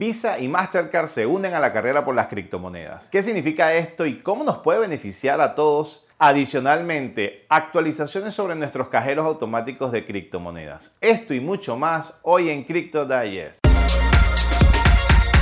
Visa y Mastercard se unen a la carrera por las criptomonedas. ¿Qué significa esto y cómo nos puede beneficiar a todos? Adicionalmente, actualizaciones sobre nuestros cajeros automáticos de criptomonedas. Esto y mucho más hoy en Crypto Digest.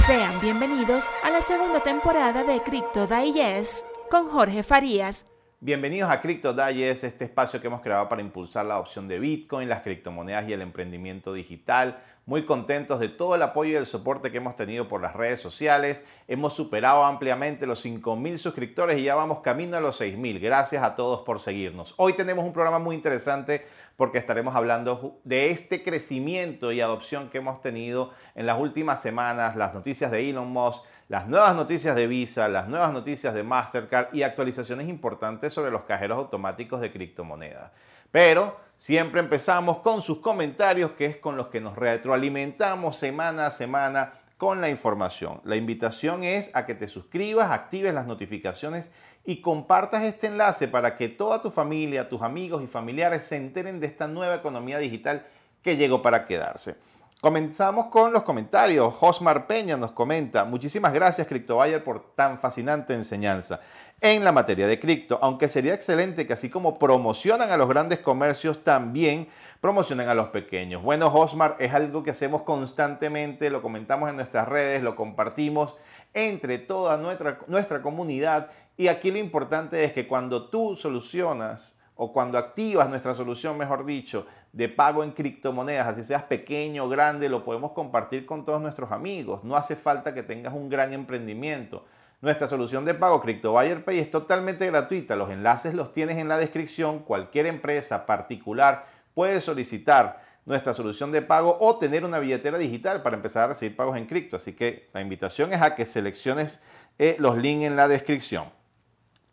Sean bienvenidos a la segunda temporada de Crypto Digest con Jorge Farías. Bienvenidos a Crypto Digest, este espacio que hemos creado para impulsar la adopción de Bitcoin, las criptomonedas y el emprendimiento digital muy contentos de todo el apoyo y el soporte que hemos tenido por las redes sociales. Hemos superado ampliamente los 5.000 suscriptores y ya vamos camino a los 6.000. Gracias a todos por seguirnos. Hoy tenemos un programa muy interesante porque estaremos hablando de este crecimiento y adopción que hemos tenido en las últimas semanas, las noticias de Elon Musk, las nuevas noticias de Visa, las nuevas noticias de Mastercard y actualizaciones importantes sobre los cajeros automáticos de criptomonedas. Pero siempre empezamos con sus comentarios, que es con los que nos retroalimentamos semana a semana con la información. La invitación es a que te suscribas, actives las notificaciones y compartas este enlace para que toda tu familia, tus amigos y familiares se enteren de esta nueva economía digital que llegó para quedarse. Comenzamos con los comentarios. Josmar Peña nos comenta, muchísimas gracias CryptoBuyer por tan fascinante enseñanza en la materia de cripto, aunque sería excelente que así como promocionan a los grandes comercios, también promocionen a los pequeños. Bueno, Josmar, es algo que hacemos constantemente, lo comentamos en nuestras redes, lo compartimos entre toda nuestra, nuestra comunidad y aquí lo importante es que cuando tú solucionas o cuando activas nuestra solución, mejor dicho, de pago en criptomonedas, así seas pequeño o grande, lo podemos compartir con todos nuestros amigos. No hace falta que tengas un gran emprendimiento. Nuestra solución de pago CryptoBuyer Pay es totalmente gratuita. Los enlaces los tienes en la descripción. Cualquier empresa particular puede solicitar nuestra solución de pago o tener una billetera digital para empezar a recibir pagos en cripto. Así que la invitación es a que selecciones eh, los links en la descripción.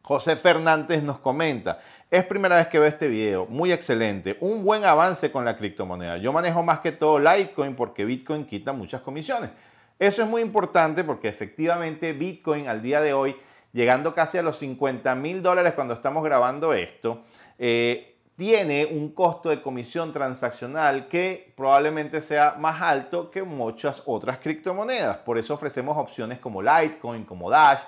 José Fernández nos comenta, es primera vez que veo este video, muy excelente, un buen avance con la criptomoneda. Yo manejo más que todo Litecoin porque Bitcoin quita muchas comisiones. Eso es muy importante porque efectivamente Bitcoin al día de hoy, llegando casi a los 50 mil dólares cuando estamos grabando esto, eh, tiene un costo de comisión transaccional que probablemente sea más alto que muchas otras criptomonedas. Por eso ofrecemos opciones como Litecoin, como Dash,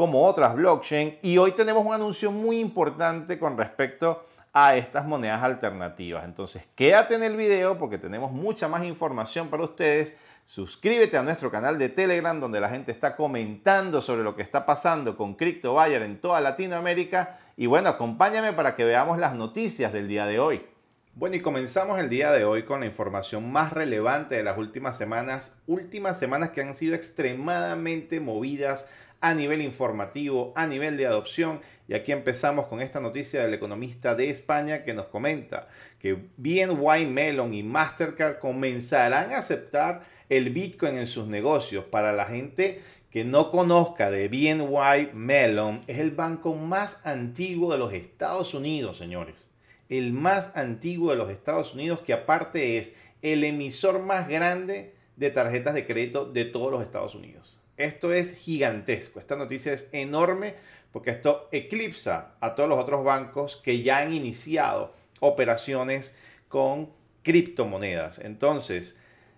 como otras blockchain. Y hoy tenemos un anuncio muy importante con respecto a estas monedas alternativas. Entonces, quédate en el video porque tenemos mucha más información para ustedes. Suscríbete a nuestro canal de Telegram donde la gente está comentando sobre lo que está pasando con CryptoBuyer en toda Latinoamérica. Y bueno, acompáñame para que veamos las noticias del día de hoy. Bueno, y comenzamos el día de hoy con la información más relevante de las últimas semanas, últimas semanas que han sido extremadamente movidas a nivel informativo, a nivel de adopción. Y aquí empezamos con esta noticia del economista de España que nos comenta que BNY Mellon y Mastercard comenzarán a aceptar el Bitcoin en sus negocios. Para la gente que no conozca de BNY Mellon, es el banco más antiguo de los Estados Unidos, señores. El más antiguo de los Estados Unidos que aparte es el emisor más grande de tarjetas de crédito de todos los Estados Unidos. Esto es gigantesco, esta noticia es enorme porque esto eclipsa a todos los otros bancos que ya han iniciado operaciones con criptomonedas. Entonces,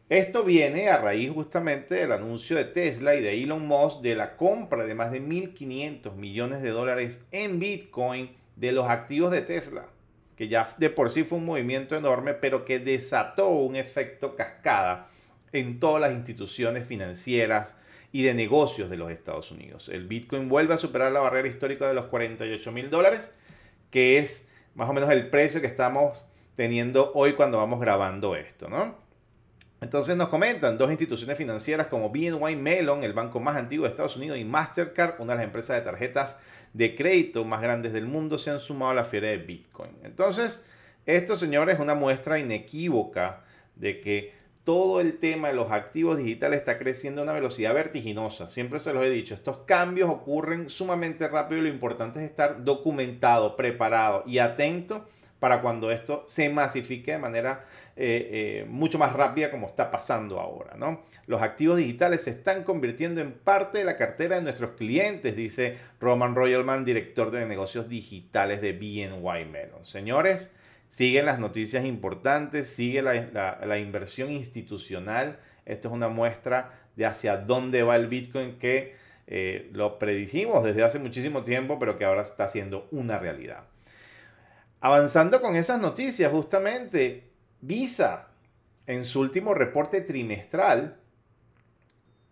esto viene a raíz justamente del anuncio de Tesla y de Elon Musk de la compra de más de 1.500 millones de dólares en Bitcoin de los activos de Tesla, que ya de por sí fue un movimiento enorme, pero que desató un efecto cascada en todas las instituciones financieras, y de negocios de los Estados Unidos. El Bitcoin vuelve a superar la barrera histórica de los 48 mil dólares, que es más o menos el precio que estamos teniendo hoy cuando vamos grabando esto, ¿no? Entonces nos comentan dos instituciones financieras como BNY Mellon, el banco más antiguo de Estados Unidos, y Mastercard, una de las empresas de tarjetas de crédito más grandes del mundo, se han sumado a la fiera de Bitcoin. Entonces, esto, señores, es una muestra inequívoca de que todo el tema de los activos digitales está creciendo a una velocidad vertiginosa. Siempre se los he dicho, estos cambios ocurren sumamente rápido y lo importante es estar documentado, preparado y atento para cuando esto se masifique de manera eh, eh, mucho más rápida como está pasando ahora. ¿no? Los activos digitales se están convirtiendo en parte de la cartera de nuestros clientes, dice Roman Royalman, director de negocios digitales de BNY Mellon. Señores, Siguen las noticias importantes, sigue la, inversión institucional. Esto es una muestra de hacia dónde va el Bitcoin que eh, lo predijimos desde hace muchísimo tiempo, pero que ahora está siendo una realidad. Avanzando con esas noticias, justamente, Visa, en su último reporte trimestral,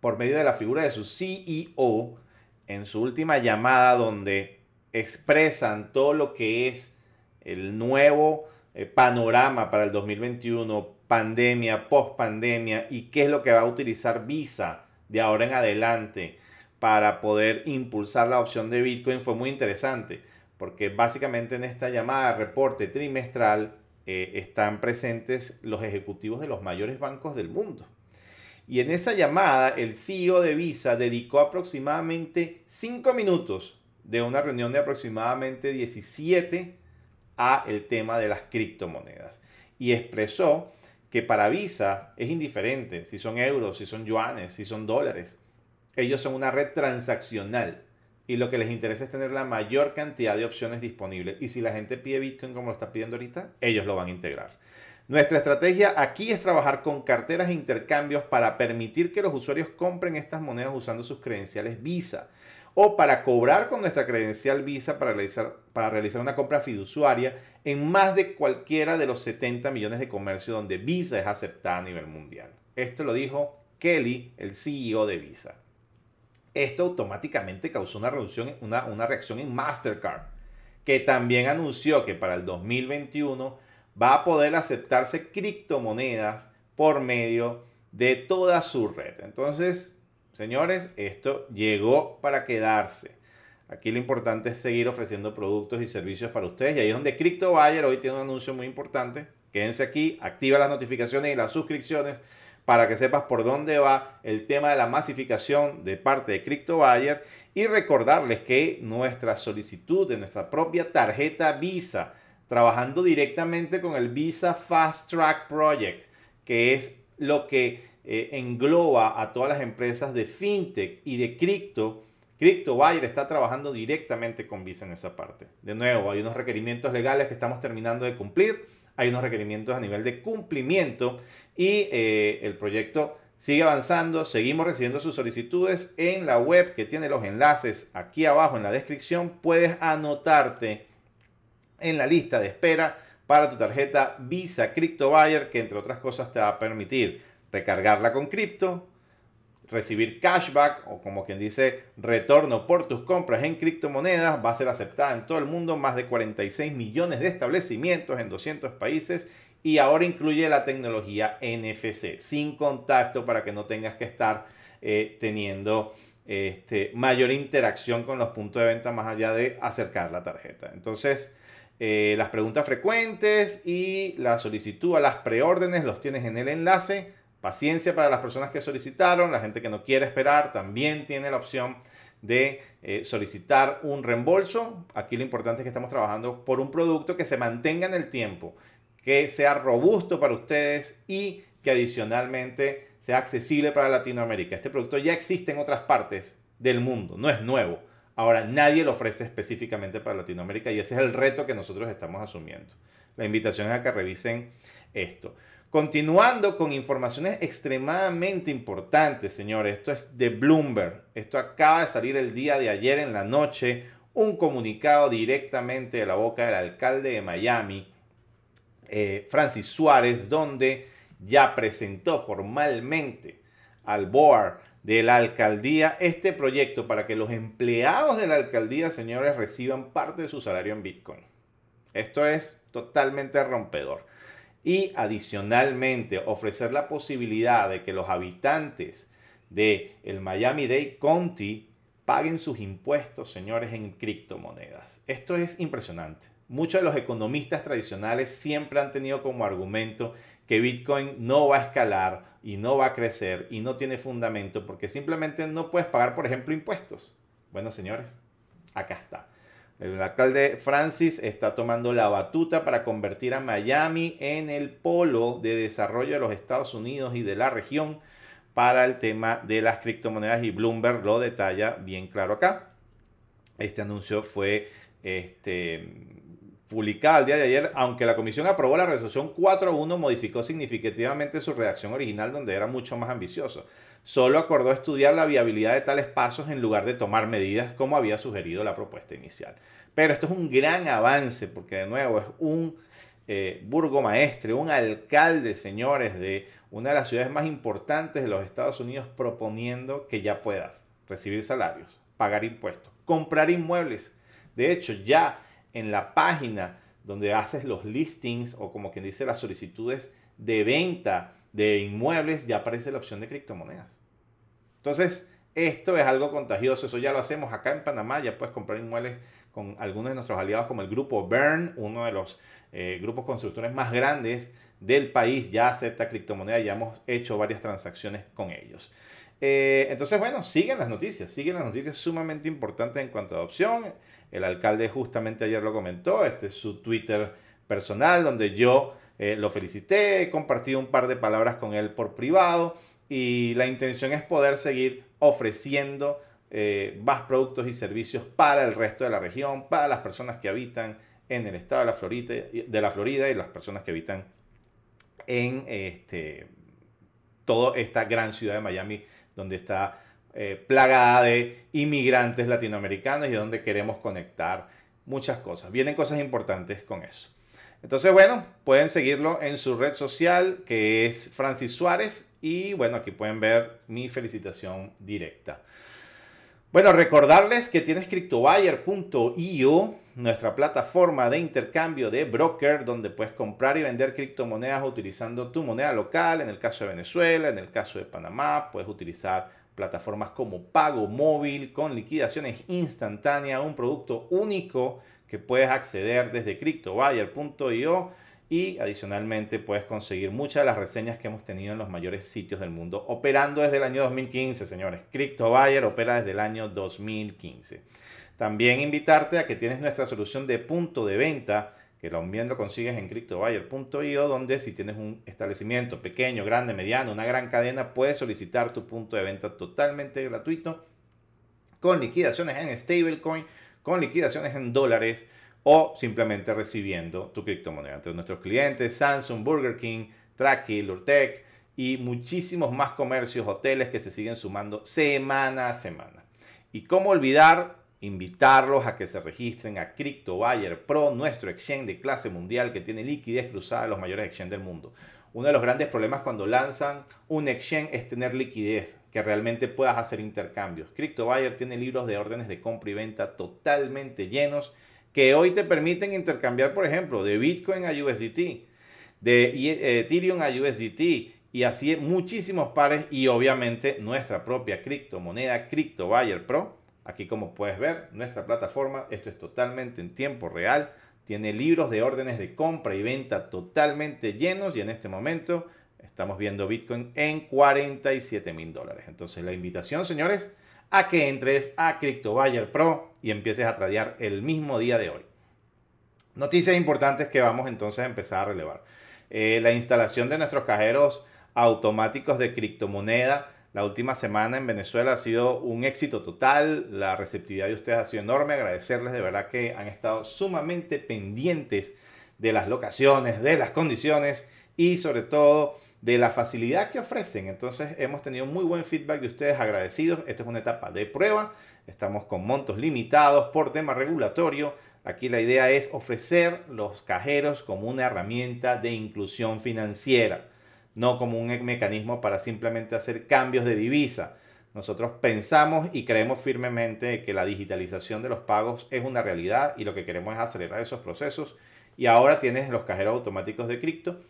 por medio de la figura de su CEO, en su última llamada donde expresan todo lo que es el nuevo eh, panorama para el 2021, pandemia, post pandemia y qué es lo que va a utilizar Visa de ahora en adelante para poder impulsar la opción de Bitcoin fue muy interesante porque básicamente en esta llamada reporte trimestral eh, están presentes los ejecutivos de los mayores bancos del mundo. Y en esa llamada, el CEO de Visa dedicó aproximadamente 5 minutos de una reunión de aproximadamente 17 el tema de las criptomonedas. Y expresó que para Visa es indiferente si son euros, si son yuanes, si son dólares. Ellos son una red transaccional y lo que les interesa es tener la mayor cantidad de opciones disponibles. Y si la gente pide Bitcoin como lo está pidiendo ahorita, ellos lo van a integrar. Nuestra estrategia aquí es trabajar con carteras e intercambios para permitir que los usuarios compren estas monedas usando sus credenciales Visa o para cobrar con nuestra credencial Visa para realizar, para realizar una compra fiduciaria en más de cualquiera de los 70 millones de comercios donde Visa es aceptada a nivel mundial. Esto lo dijo Kelly, el CEO de Visa. Esto automáticamente causó una, reducción, una, una reacción en Mastercard, que también anunció que para el 2021 va a poder aceptarse criptomonedas por medio de toda su red. Entonces, señores, esto llegó para quedarse. Aquí lo importante es seguir ofreciendo productos y servicios para ustedes. Y ahí es donde CryptoBuyer hoy tiene un anuncio muy importante. Quédense aquí, activa las notificaciones y las suscripciones para que sepas por dónde va el tema de la masificación de parte de CryptoBuyer y recordarles que nuestra solicitud de nuestra propia tarjeta Visa, trabajando directamente con el Visa Fast Track Project, que es lo que eh, engloba a todas las empresas de fintech y de cripto, CryptoBuyer está trabajando directamente con Visa en esa parte. De nuevo, hay unos requerimientos legales que estamos terminando de cumplir hay unos requerimientos a nivel de cumplimiento y eh, el proyecto sigue avanzando. Seguimos recibiendo sus solicitudes en la web que tiene los enlaces aquí abajo en la descripción. Puedes anotarte en la lista de espera para tu tarjeta Visa Crypto Buyer que entre otras cosas te va a permitir recargarla con cripto, recibir cashback o como quien dice retorno por tus compras en criptomonedas. Va a ser aceptada en todo el mundo, más de 46 millones de establecimientos en 200 países y ahora incluye la tecnología NFC, sin contacto para que no tengas que estar eh, teniendo este, mayor interacción con los puntos de venta más allá de acercar la tarjeta. Entonces, eh, las preguntas frecuentes y la solicitud a las preórdenes los tienes en el enlace Paciencia para las personas que solicitaron, la gente que no quiere esperar también tiene la opción de eh, solicitar un reembolso. Aquí lo importante es que estamos trabajando por un producto que se mantenga en el tiempo, que sea robusto para ustedes y que adicionalmente sea accesible para Latinoamérica. Este producto ya existe en otras partes del mundo, no es nuevo. Ahora nadie lo ofrece específicamente para Latinoamérica y ese es el reto que nosotros estamos asumiendo. La invitación es a que revisen esto. Continuando con informaciones extremadamente importantes, señores. Esto es de Bloomberg. Esto acaba de salir el día de ayer en la noche. Un comunicado directamente de la boca del alcalde de Miami, eh, Francis Suárez, donde ya presentó formalmente al board de la alcaldía este proyecto para que los empleados de la alcaldía, señores, reciban parte de su salario en Bitcoin. Esto es totalmente rompedor y adicionalmente ofrecer la posibilidad de que los habitantes de el Miami-Dade County paguen sus impuestos, señores, en criptomonedas. Esto es impresionante. Muchos de los economistas tradicionales siempre han tenido como argumento que Bitcoin no va a escalar y no va a crecer y no tiene fundamento porque simplemente no puedes pagar, por ejemplo, impuestos. Bueno, señores, acá está. El alcalde Francis está tomando la batuta para convertir a Miami en el polo de desarrollo de los Estados Unidos y de la región para el tema de las criptomonedas y Bloomberg lo detalla bien claro acá. Este anuncio fue este, publicado el día de ayer, aunque la comisión aprobó la resolución 4.1, modificó significativamente su redacción original donde era mucho más ambicioso. Solo acordó estudiar la viabilidad de tales pasos en lugar de tomar medidas como había sugerido la propuesta inicial. Pero esto es un gran avance porque de nuevo es un eh, burgomaestre, un alcalde, señores, de una de las ciudades más importantes de los Estados Unidos proponiendo que ya puedas recibir salarios, pagar impuestos, comprar inmuebles. De hecho, ya en la página donde haces los listings o como quien dice las solicitudes de venta de inmuebles, ya aparece la opción de criptomonedas. Entonces, esto es algo contagioso, eso ya lo hacemos acá en Panamá, ya puedes comprar inmuebles con algunos de nuestros aliados como el grupo Bern, uno de los eh, grupos constructores más grandes del país, ya acepta criptomonedas, ya hemos hecho varias transacciones con ellos. Eh, entonces, bueno, siguen las noticias, siguen las noticias sumamente importantes en cuanto a adopción. El alcalde justamente ayer lo comentó, este es su Twitter personal, donde yo eh, lo felicité, compartí un par de palabras con él por privado y la intención es poder seguir ofreciendo eh, más productos y servicios para el resto de la región, para las personas que habitan en el estado de la Florida, de la Florida y las personas que habitan en este, toda esta gran ciudad de Miami, donde está eh, plagada de inmigrantes latinoamericanos y donde queremos conectar muchas cosas. Vienen cosas importantes con eso. Entonces, bueno, pueden seguirlo en su red social que es Francis Suárez y bueno, aquí pueden ver mi felicitación directa. Bueno, recordarles que tienes CryptoBuyer.io, nuestra plataforma de intercambio de broker, donde puedes comprar y vender criptomonedas utilizando tu moneda local. En el caso de Venezuela, en el caso de Panamá, puedes utilizar plataformas como pago móvil con liquidaciones instantáneas, un producto único que puedes acceder desde CryptoBuyer.io y adicionalmente puedes conseguir muchas de las reseñas que hemos tenido en los mayores sitios del mundo, operando desde el año 2015, señores. CryptoBuyer opera desde el año 2015. También invitarte a que tienes nuestra solución de punto de venta, que también lo consigues en CryptoBuyer.io, donde si tienes un establecimiento pequeño, grande, mediano, una gran cadena, puedes solicitar tu punto de venta totalmente gratuito, con liquidaciones en stablecoin, con liquidaciones en dólares, o simplemente recibiendo tu criptomoneda. Entre nuestros clientes, Samsung, Burger King, Traki, Lurtec y muchísimos más comercios, hoteles que se siguen sumando semana a semana. Y cómo olvidar invitarlos a que se registren a CryptoBuyer Pro, nuestro exchange de clase mundial que tiene liquidez cruzada de los mayores exchanges del mundo. Uno de los grandes problemas cuando lanzan un exchange es tener liquidez, que realmente puedas hacer intercambios. CryptoBuyer tiene libros de órdenes de compra y venta totalmente llenos que hoy te permiten intercambiar, por ejemplo, de Bitcoin a USDT, de eh, Ethereum a USDT y así muchísimos pares y obviamente nuestra propia criptomoneda CryptoBuyer Pro. Aquí como puedes ver, nuestra plataforma, esto es totalmente en tiempo real, tiene libros de órdenes de compra y venta totalmente llenos y en este momento estamos viendo Bitcoin en 47 mil dólares. Entonces la invitación, señores, a que entres a CryptoBuyer Pro y empieces a tradear el mismo día de hoy. Noticias importantes que vamos entonces a empezar a relevar. Eh, la instalación de nuestros cajeros automáticos de criptomoneda la última semana en Venezuela ha sido un éxito total. La receptividad de ustedes ha sido enorme. Agradecerles de verdad que han estado sumamente pendientes de las locaciones, de las condiciones y sobre todo de la facilidad que ofrecen. Entonces hemos tenido muy buen feedback de ustedes agradecidos. Esta es una etapa de prueba. Estamos con montos limitados por tema regulatorio. Aquí la idea es ofrecer los cajeros como una herramienta de inclusión financiera, no como un mecanismo para simplemente hacer cambios de divisa. Nosotros pensamos y creemos firmemente que la digitalización de los pagos es una realidad y lo que queremos es acelerar esos procesos. Y ahora tienes los cajeros automáticos de cripto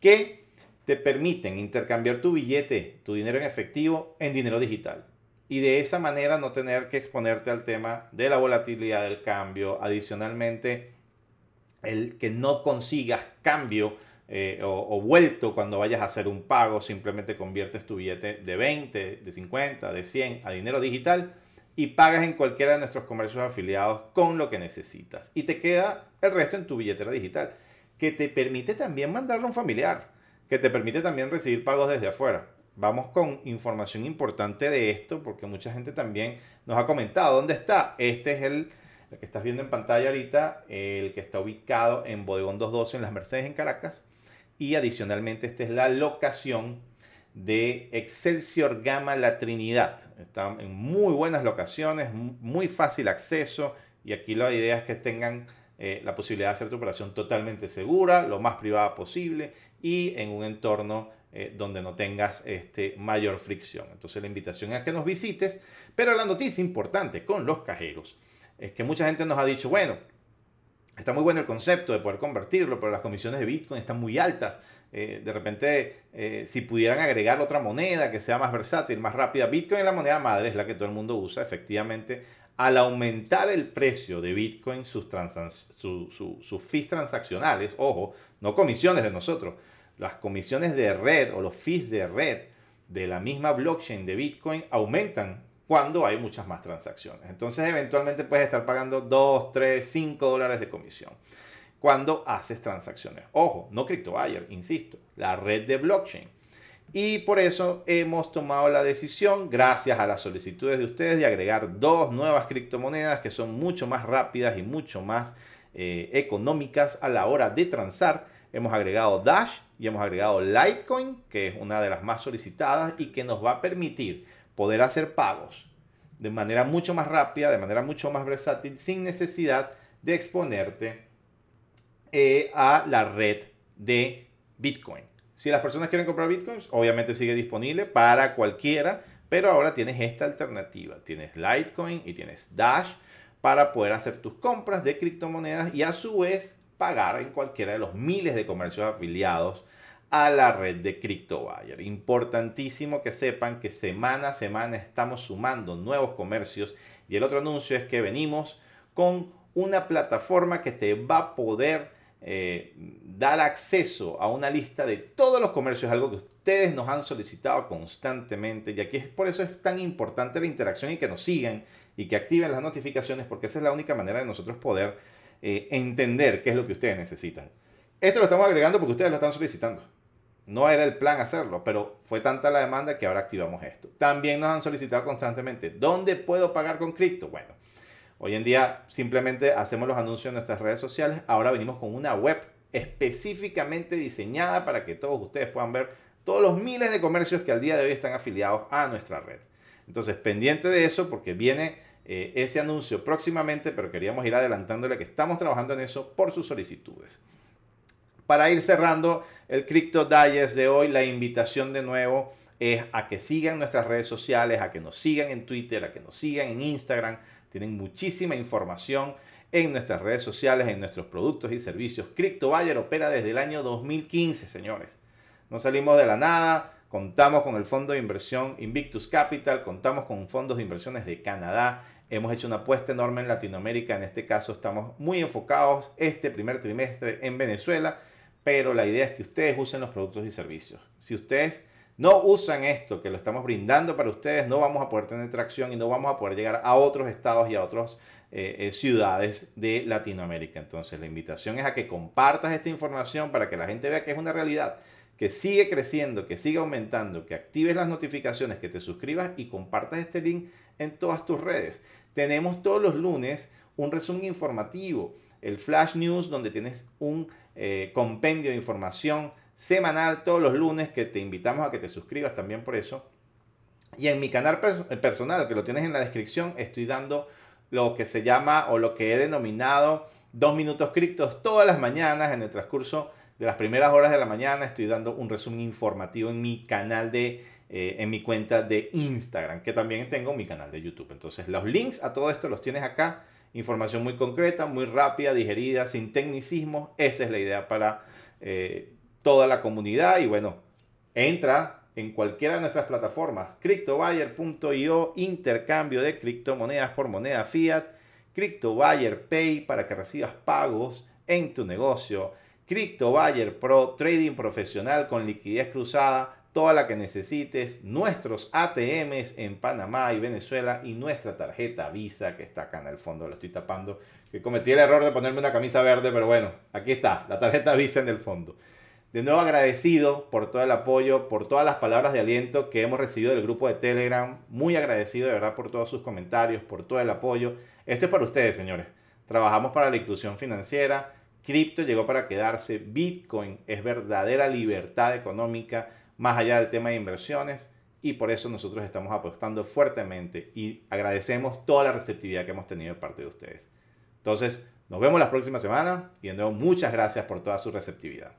que te permiten intercambiar tu billete, tu dinero en efectivo, en dinero digital. Y de esa manera no tener que exponerte al tema de la volatilidad del cambio. Adicionalmente, el que no consigas cambio eh, o, vuelto cuando vayas a hacer un pago, simplemente conviertes tu billete de 20, de 50, de 100 a dinero digital y pagas en cualquiera de nuestros comercios afiliados con lo que necesitas. Y te queda el resto en tu billetera digital, que te permite también mandarlo a un familiar que te permite también recibir pagos desde afuera. Vamos con información importante de esto porque mucha gente también nos ha comentado dónde está. Este es el, que estás viendo en pantalla ahorita, el que está ubicado en Bodegón 212 en las Mercedes en Caracas. Y adicionalmente esta es la locación de Excelsior Gama La Trinidad. Está en muy buenas locaciones, muy fácil acceso y aquí la idea es que tengan eh, la posibilidad de hacer tu operación totalmente segura, lo más privada posible y en un entorno eh, donde no tengas este, mayor fricción. Entonces la invitación es a que nos visites, pero la noticia importante con los cajeros es que mucha gente nos ha dicho, bueno, está muy bueno el concepto de poder convertirlo, pero las comisiones de Bitcoin están muy altas. Eh, de repente, eh, si pudieran agregar otra moneda que sea más versátil, más rápida, Bitcoin es la moneda madre, es la que todo el mundo usa, efectivamente. Al aumentar el precio de Bitcoin, sus, sus fees transaccionales, ojo, no comisiones de nosotros, las comisiones de red o los fees de red de la misma blockchain de Bitcoin aumentan cuando hay muchas más transacciones. Entonces eventualmente puedes estar pagando 2, 3, 5 dólares de comisión cuando haces transacciones. Ojo, no CryptoBuyer, insisto, la red de blockchain. Y por eso hemos tomado la decisión, gracias a las solicitudes de ustedes, de agregar dos nuevas criptomonedas que son mucho más rápidas y mucho más eh, económicas a la hora de transar hemos agregado Dash y hemos agregado Litecoin, que es una de las más solicitadas y que nos va a permitir poder hacer pagos de manera mucho más rápida, de manera mucho más versátil, sin necesidad de exponerte eh, a la red de Bitcoin. Si las personas quieren comprar Bitcoins, obviamente sigue disponible para cualquiera, pero ahora tienes esta alternativa. Tienes Litecoin y tienes Dash para poder hacer tus compras de criptomonedas y a su vez pagar en cualquiera de los miles de comercios afiliados a la red de CryptoBuyer. Importantísimo que sepan que semana a semana estamos sumando nuevos comercios y el otro anuncio es que venimos con una plataforma que te va a poder eh, dar acceso a una lista de todos los comercios, algo que ustedes nos han solicitado constantemente y aquí es por eso es tan importante la interacción y que nos sigan y que activen las notificaciones porque esa es la única manera de nosotros poder eh, entender qué es lo que ustedes necesitan. Esto lo estamos agregando porque ustedes lo están solicitando. No era el plan hacerlo, pero fue tanta la demanda que ahora activamos esto. También nos han solicitado constantemente, ¿dónde puedo pagar con cripto? Bueno, hoy en día simplemente hacemos los anuncios en nuestras redes sociales. Ahora venimos con una web específicamente diseñada para que todos ustedes puedan ver todos los miles de comercios que al día de hoy están afiliados a nuestra red. Entonces, pendiente de eso porque viene eh, ese anuncio próximamente, pero queríamos ir adelantándole que estamos trabajando en eso por sus solicitudes. Para ir cerrando el Crypto Digest de hoy, la invitación de nuevo es a que sigan nuestras redes sociales, a que nos sigan en Twitter, a que nos sigan en Instagram. Tienen muchísima información en nuestras redes sociales, en nuestros productos y servicios. Crypto Buyer opera desde el año 2015, señores. No salimos de la nada, contamos con el fondo de inversión Invictus Capital, contamos con fondos de inversiones de Canadá, Hemos hecho una apuesta enorme en Latinoamérica, en este caso estamos muy enfocados este primer trimestre en Venezuela, pero la idea es que ustedes usen los productos y servicios. Si ustedes no usan esto que lo estamos brindando para ustedes, no vamos a poder tener tracción y no vamos a poder llegar a otros estados y a otras eh, eh, ciudades de Latinoamérica. Entonces la invitación es a que compartas esta información para que la gente vea que es una realidad que sigue creciendo, que sigue aumentando, que actives las notificaciones, que te suscribas y compartas este link en todas tus redes. Tenemos todos los lunes un resumen informativo, el Flash News, donde tienes un eh, compendio de información semanal todos los lunes que te invitamos a que te suscribas también por eso. Y en mi canal personal, que lo tienes en la descripción, estoy dando lo que se llama o lo que he denominado dos minutos criptos todas las mañanas en el transcurso de las primeras horas de la mañana. Estoy dando un resumen informativo en mi canal de eh, en mi cuenta de Instagram, que también tengo mi canal de YouTube. Entonces, los links a todo esto los tienes acá. Información muy concreta, muy rápida, digerida, sin tecnicismo. Esa es la idea para eh, toda la comunidad. Y bueno, entra en cualquiera de nuestras plataformas. CryptoBuyer.io, intercambio de criptomonedas por moneda fiat. CryptoBuyer Pay para que recibas pagos en tu negocio. CryptoBuyer Pro, trading profesional con liquidez cruzada toda la que necesites, nuestros ATMs en Panamá y Venezuela y nuestra tarjeta Visa que está acá en el fondo, lo estoy tapando, que cometí el error de ponerme una camisa verde, pero bueno, aquí está, la tarjeta Visa en el fondo. De nuevo agradecido por todo el apoyo, por todas las palabras de aliento que hemos recibido del grupo de Telegram, muy agradecido de verdad por todos sus comentarios, por todo el apoyo. Esto es para ustedes, señores. Trabajamos para la inclusión financiera, cripto llegó para quedarse, Bitcoin es verdadera libertad económica más allá del tema de inversiones y por eso nosotros estamos apostando fuertemente y agradecemos toda la receptividad que hemos tenido de parte de ustedes. Entonces, nos vemos la próxima semana y de nuevo muchas gracias por toda su receptividad.